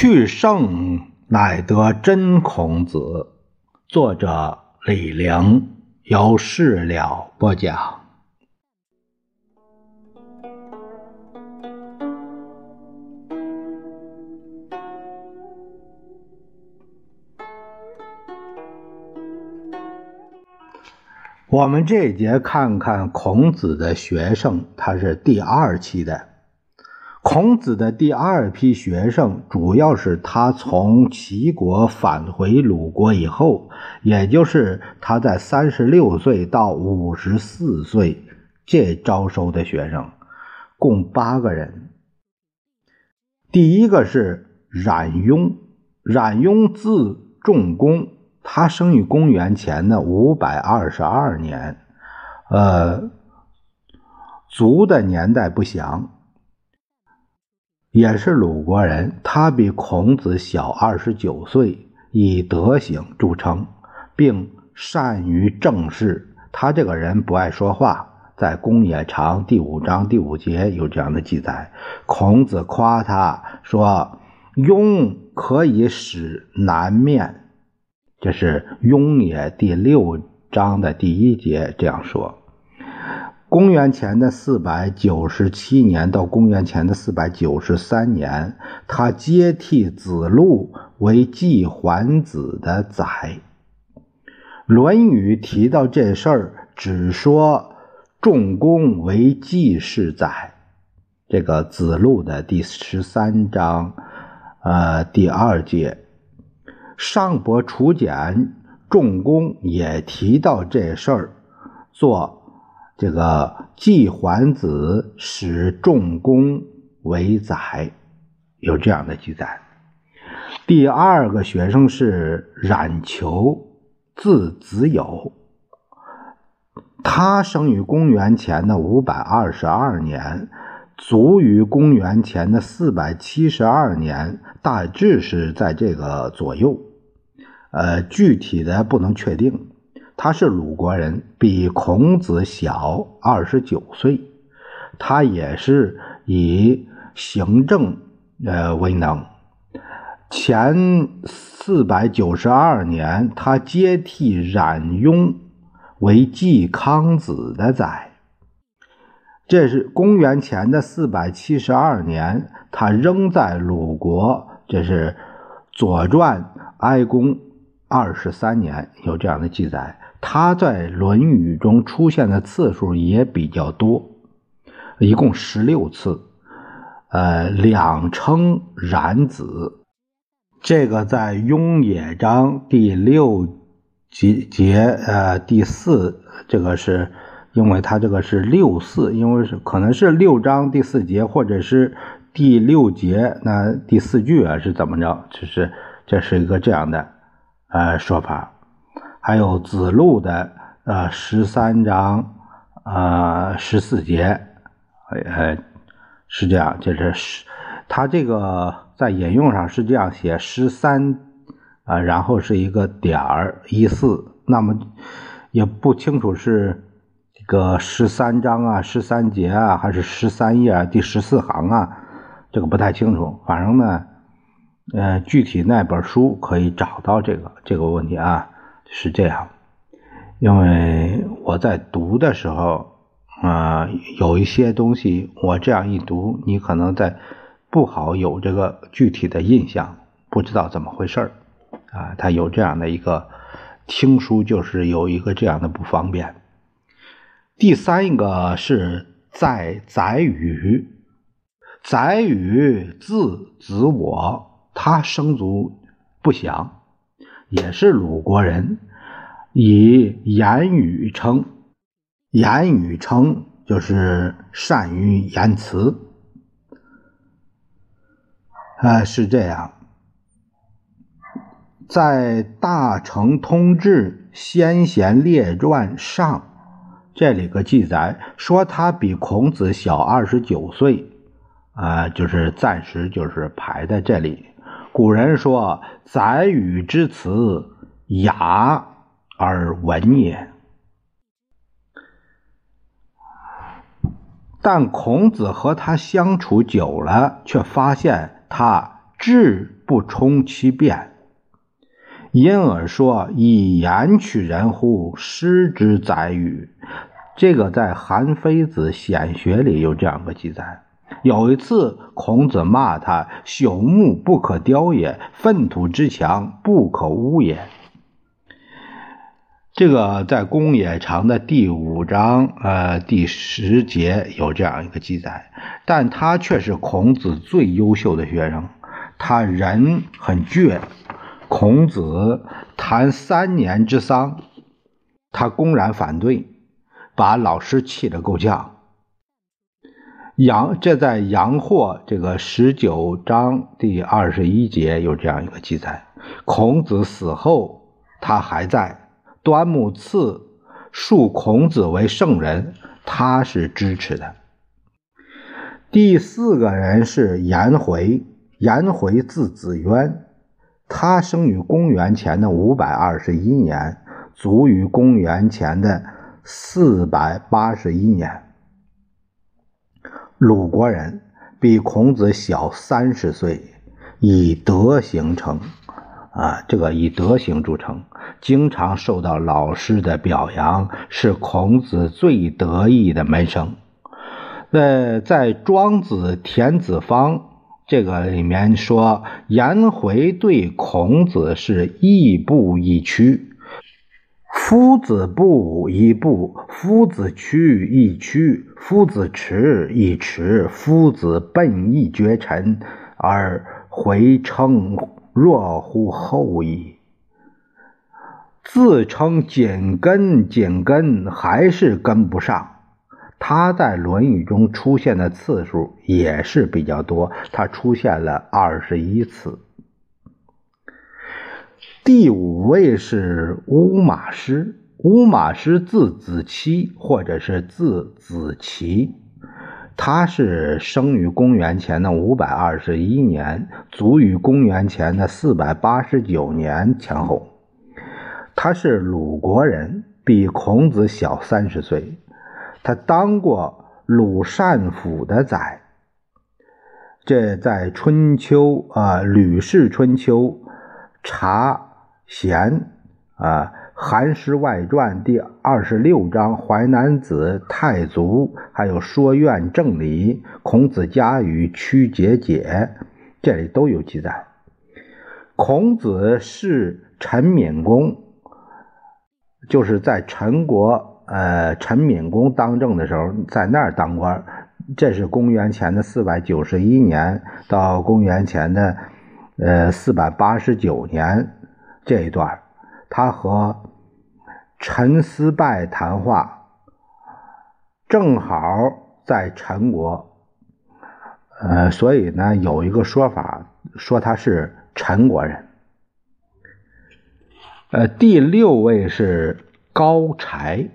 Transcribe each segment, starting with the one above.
去圣乃得真孔子。作者李陵，由事了播讲。我们这节看看孔子的学生，他是第二期的。孔子的第二批学生，主要是他从齐国返回鲁国以后，也就是他在三十六岁到五十四岁这招收的学生，共八个人。第一个是冉雍，冉雍字仲公，他生于公元前的五百二十二年，呃，卒的年代不详。也是鲁国人，他比孔子小二十九岁，以德行著称，并善于政事。他这个人不爱说话，在《公冶长》第五章第五节有这样的记载。孔子夸他说：“雍可以使南面。”这是《雍也》第六章的第一节这样说。公元前的四百九十七年到公元前的四百九十三年，他接替子路为季桓子的宰。《论语》提到这事儿，只说仲弓为季氏宰。这个子路的第十三章，呃，第二节，上伯楚简仲弓也提到这事儿，做。这个季桓子使仲弓为宰，有这样的记载。第二个学生是冉求，字子友，他生于公元前的五百二十二年，卒于公元前的四百七十二年，大致是在这个左右，呃，具体的不能确定。他是鲁国人，比孔子小二十九岁。他也是以行政呃为能。前四百九十二年，他接替冉雍为季康子的宰。这是公元前的四百七十二年，他仍在鲁国。这是《左传》哀公二十三年有这样的记载。他在《论语》中出现的次数也比较多，一共十六次。呃，两称冉子，这个在《雍也章》第六节节呃第四，这个是因为他这个是六四，因为是可能是六章第四节，或者是第六节那第四句啊是怎么着？就是这是一个这样的呃说法。还有子路的呃十三章呃十四节，呃是这样，就是十，他这个在引用上是这样写十三啊，然后是一个点儿一四，那么也不清楚是这个十三章啊十三节啊还是十三页第十四行啊，这个不太清楚，反正呢，呃具体那本书可以找到这个这个问题啊。是这样，因为我在读的时候，啊，有一些东西我这样一读，你可能在不好有这个具体的印象，不知道怎么回事儿，啊，他有这样的一个听书，就是有一个这样的不方便。第三一个是在载语，载语字子我，他生卒不详。也是鲁国人，以言语称，言语称就是善于言辞，啊，是这样。在《大成通志先贤列传》上，这里个记载说他比孔子小二十九岁，啊，就是暂时就是排在这里。古人说：“宰予之辞，雅而文也。”但孔子和他相处久了，却发现他志不充其变。因而说以言取人乎？失之宰予。这个在《韩非子·显学》里有这样个记载。有一次，孔子骂他：“朽木不可雕也，粪土之墙不可污也。”这个在《公冶长》的第五章呃第十节有这样一个记载，但他却是孔子最优秀的学生。他人很倔。孔子谈三年之丧，他公然反对，把老师气得够呛。杨这在杨货这个十九章第二十一节有这样一个记载：孔子死后，他还在。端木赐树孔子为圣人，他是支持的。第四个人是颜回，颜回字子渊。他生于公元前的五百二十一年，卒于公元前的四百八十一年。鲁国人，比孔子小三十岁，以德行成，啊，这个以德行著称，经常受到老师的表扬，是孔子最得意的门生。那在庄子《田子方》。这个里面说，颜回对孔子是亦步亦趋，夫子步亦步，夫子趋亦趋，夫子驰亦驰，夫子奔亦绝尘，而回称若乎后矣。自称紧跟紧跟，还是跟不上。他在《论语》中出现的次数也是比较多，他出现了二十一次。第五位是乌马师，乌马师字子期或者是字子奇，他是生于公元前的五百二十一年，卒于公元前的四百八十九年前后。他是鲁国人，比孔子小三十岁。他当过鲁善府的宰，这在春秋啊，《吕氏春秋》查贤啊，《韩诗外传》第二十六章《淮南子》太祖，还有《说苑正理》《孔子家语》《曲节解》，这里都有记载。孔子是陈敏公，就是在陈国。呃，陈敏公当政的时候，在那儿当官，这是公元前的四百九十一年到公元前的呃四百八十九年这一段，他和陈思拜谈话，正好在陈国，呃，所以呢，有一个说法说他是陈国人。呃，第六位是高柴。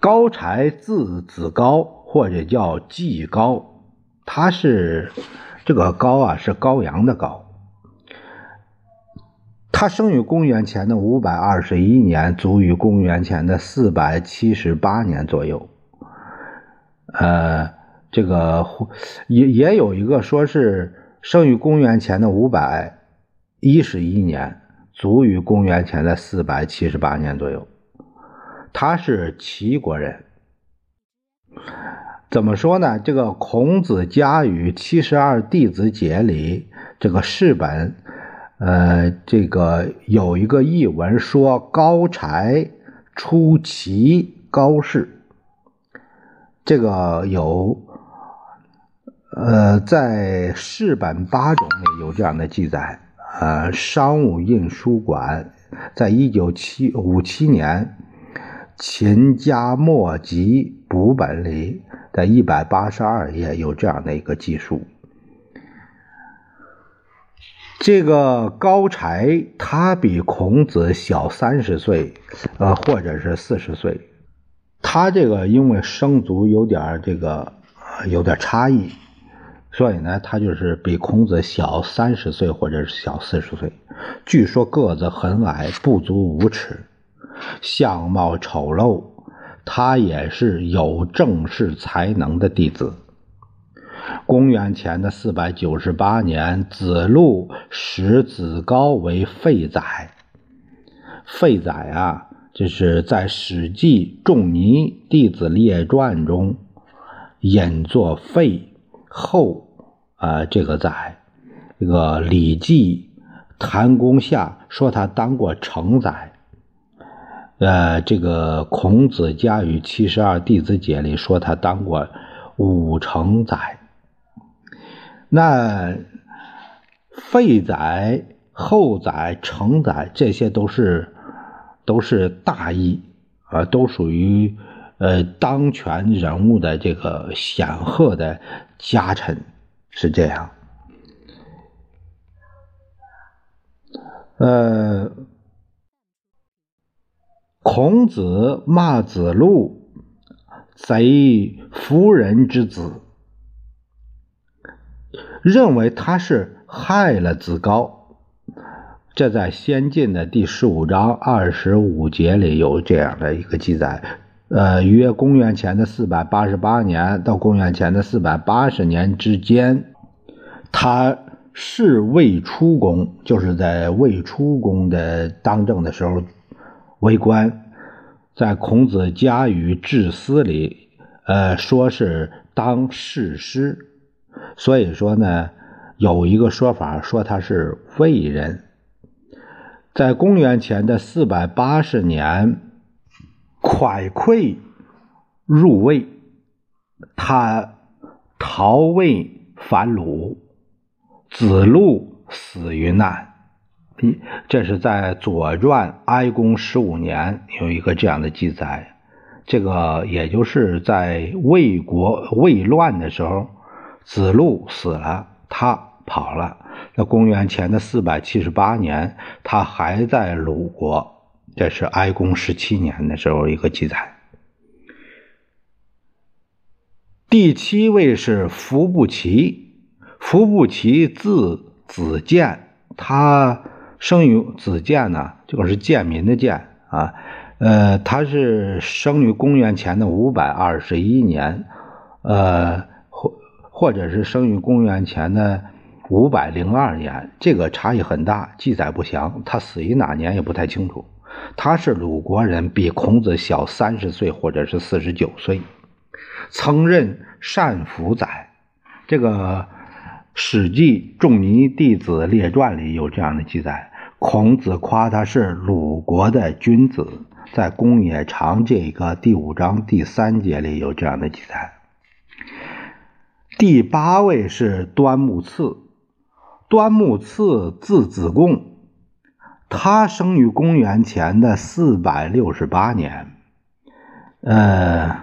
高柴字子高，或者叫季高，他是这个高啊，是高阳的高。他生于公元前的五百二十一年，卒于公元前的四百七十八年左右。呃，这个也也有一个说是生于公元前的五百一十一年，卒于公元前的四百七十八年左右。他是齐国人，怎么说呢？这个《孔子家语七十二弟子解》里这个世本，呃，这个有一个译文说高柴出齐高氏，这个有，呃，在世本八种里有这样的记载。呃，商务印书馆在一九七五七年。秦家墨集补本里的一百八十二页有这样的一个记述：这个高柴他比孔子小三十岁，呃，或者是四十岁。他这个因为生卒有点这个有点差异，所以呢，他就是比孔子小三十岁或者是小四十岁。据说个子很矮，不足五尺。相貌丑陋，他也是有正式才能的弟子。公元前的四百九十八年，子路使子高为废宰。废宰啊，这是在《史记·仲尼弟子列传》中引作废后啊，这个宰。这个《礼记·谭公下》说他当过成宰。呃，这个《孔子家语七十二弟子解》里说他当过五成宰。那废宰、后宰、成宰，这些都是都是大义啊，都属于呃当权人物的这个显赫的家臣，是这样。呃，孔子骂子路贼夫人之子。认为他是害了子高，这在《先进》的第十五章二十五节里有这样的一个记载。呃，约公元前的四百八十八年到公元前的四百八十年之间，他是未出公，就是在未出公的当政的时候为官，在孔子家语治思里，呃，说是当士师。所以说呢，有一个说法说他是魏人，在公元前的四百八十年，蒯聩入魏，他逃魏反鲁，子路死于难。这是在《左传》哀公十五年有一个这样的记载，这个也就是在魏国魏乱的时候。子路死了，他跑了。在公元前的四百七十八年，他还在鲁国，这是哀公十七年的时候一个记载。第七位是伏不齐，伏不齐字子建，他生于子建呢，这个是建民的建啊，呃，他是生于公元前的五百二十一年，呃。或者是生于公元前的五百零二年，这个差异很大，记载不详。他死于哪年也不太清楚。他是鲁国人，比孔子小三十岁或者是四十九岁，曾任单府宰。这个《史记·仲尼弟子列传》里有这样的记载：孔子夸他是鲁国的君子，在《公冶长》这个第五章第三节里有这样的记载。第八位是端木赐，端木赐字子贡，他生于公元前的四百六十八年，呃，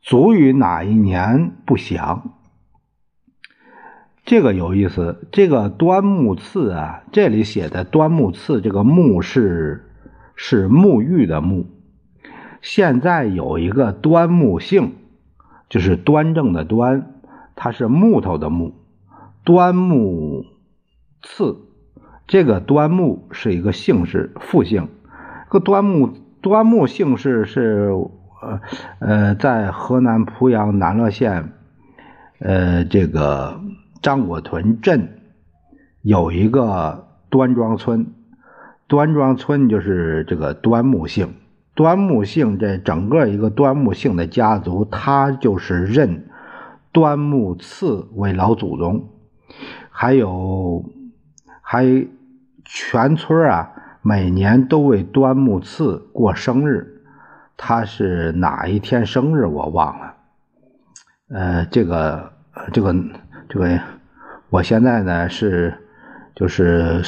卒于哪一年不详。这个有意思，这个端木赐啊，这里写的端木赐，这个木是是沐浴的沐。现在有一个端木姓，就是端正的端。它是木头的木，端木赐，这个端木是一个姓氏，复姓。个端木端木姓氏是呃呃，在河南濮阳南乐县，呃，这个张果屯镇有一个端庄村，端庄村就是这个端木姓。端木姓这整个一个端木姓的家族，他就是认。端木赐为老祖宗，还有还全村啊，每年都为端木赐过生日。他是哪一天生日我忘了。呃，这个这个这个，我现在呢是就是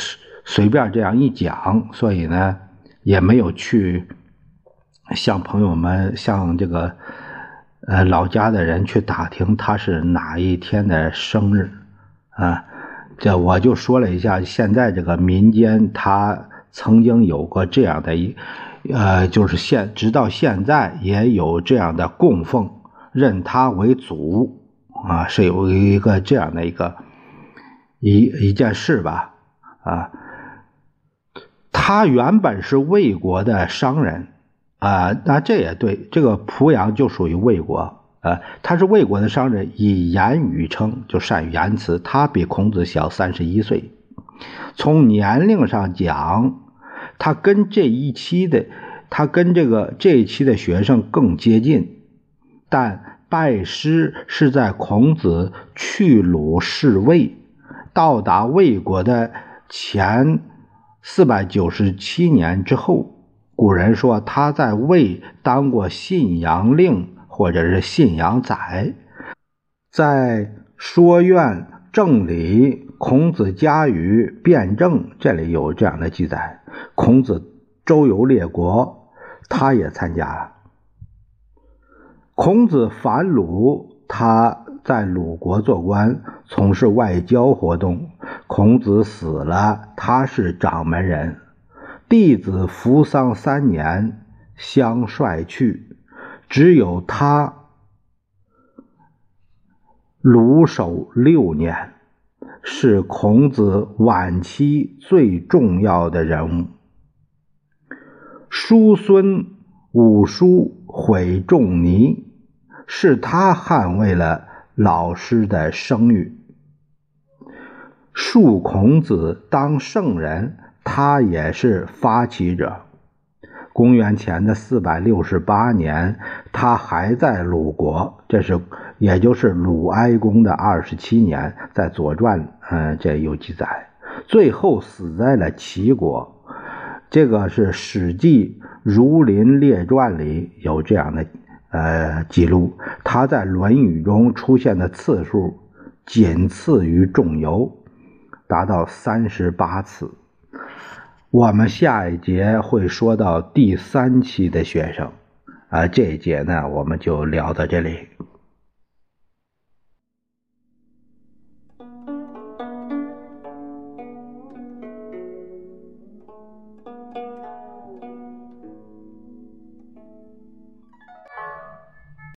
随便这样一讲，所以呢也没有去向朋友们向这个。呃，老家的人去打听他是哪一天的生日，啊，这我就说了一下，现在这个民间他曾经有过这样的一，呃，就是现直到现在也有这样的供奉，认他为祖，啊，是有一个这样的一个一一件事吧，啊，他原本是魏国的商人。啊，那这也对，这个濮阳就属于魏国呃，他是魏国的商人，以言语称，就善于言辞。他比孔子小三十一岁，从年龄上讲，他跟这一期的他跟这个这一期的学生更接近，但拜师是在孔子去鲁侍卫，到达魏国的前四百九十七年之后。古人说他在魏当过信阳令。或者是信阳宰，在说苑正理孔子家语辩证这里有这样的记载。孔子周游列国，他也参加了。孔子反鲁，他在鲁国做官，从事外交活动。孔子死了，他是掌门人，弟子服丧三年，相率去。只有他鲁守六年，是孔子晚期最重要的人物。叔孙五叔毁仲尼，是他捍卫了老师的声誉。恕孔子当圣人，他也是发起者。公元前的四百六十八年，他还在鲁国，这是也就是鲁哀公的二十七年，在《左传》嗯这有记载。最后死在了齐国，这个是《史记·儒林列传》里有这样的呃记录。他在《论语》中出现的次数仅次于仲由，达到三十八次。我们下一节会说到第三期的学生，啊，这一节呢，我们就聊到这里。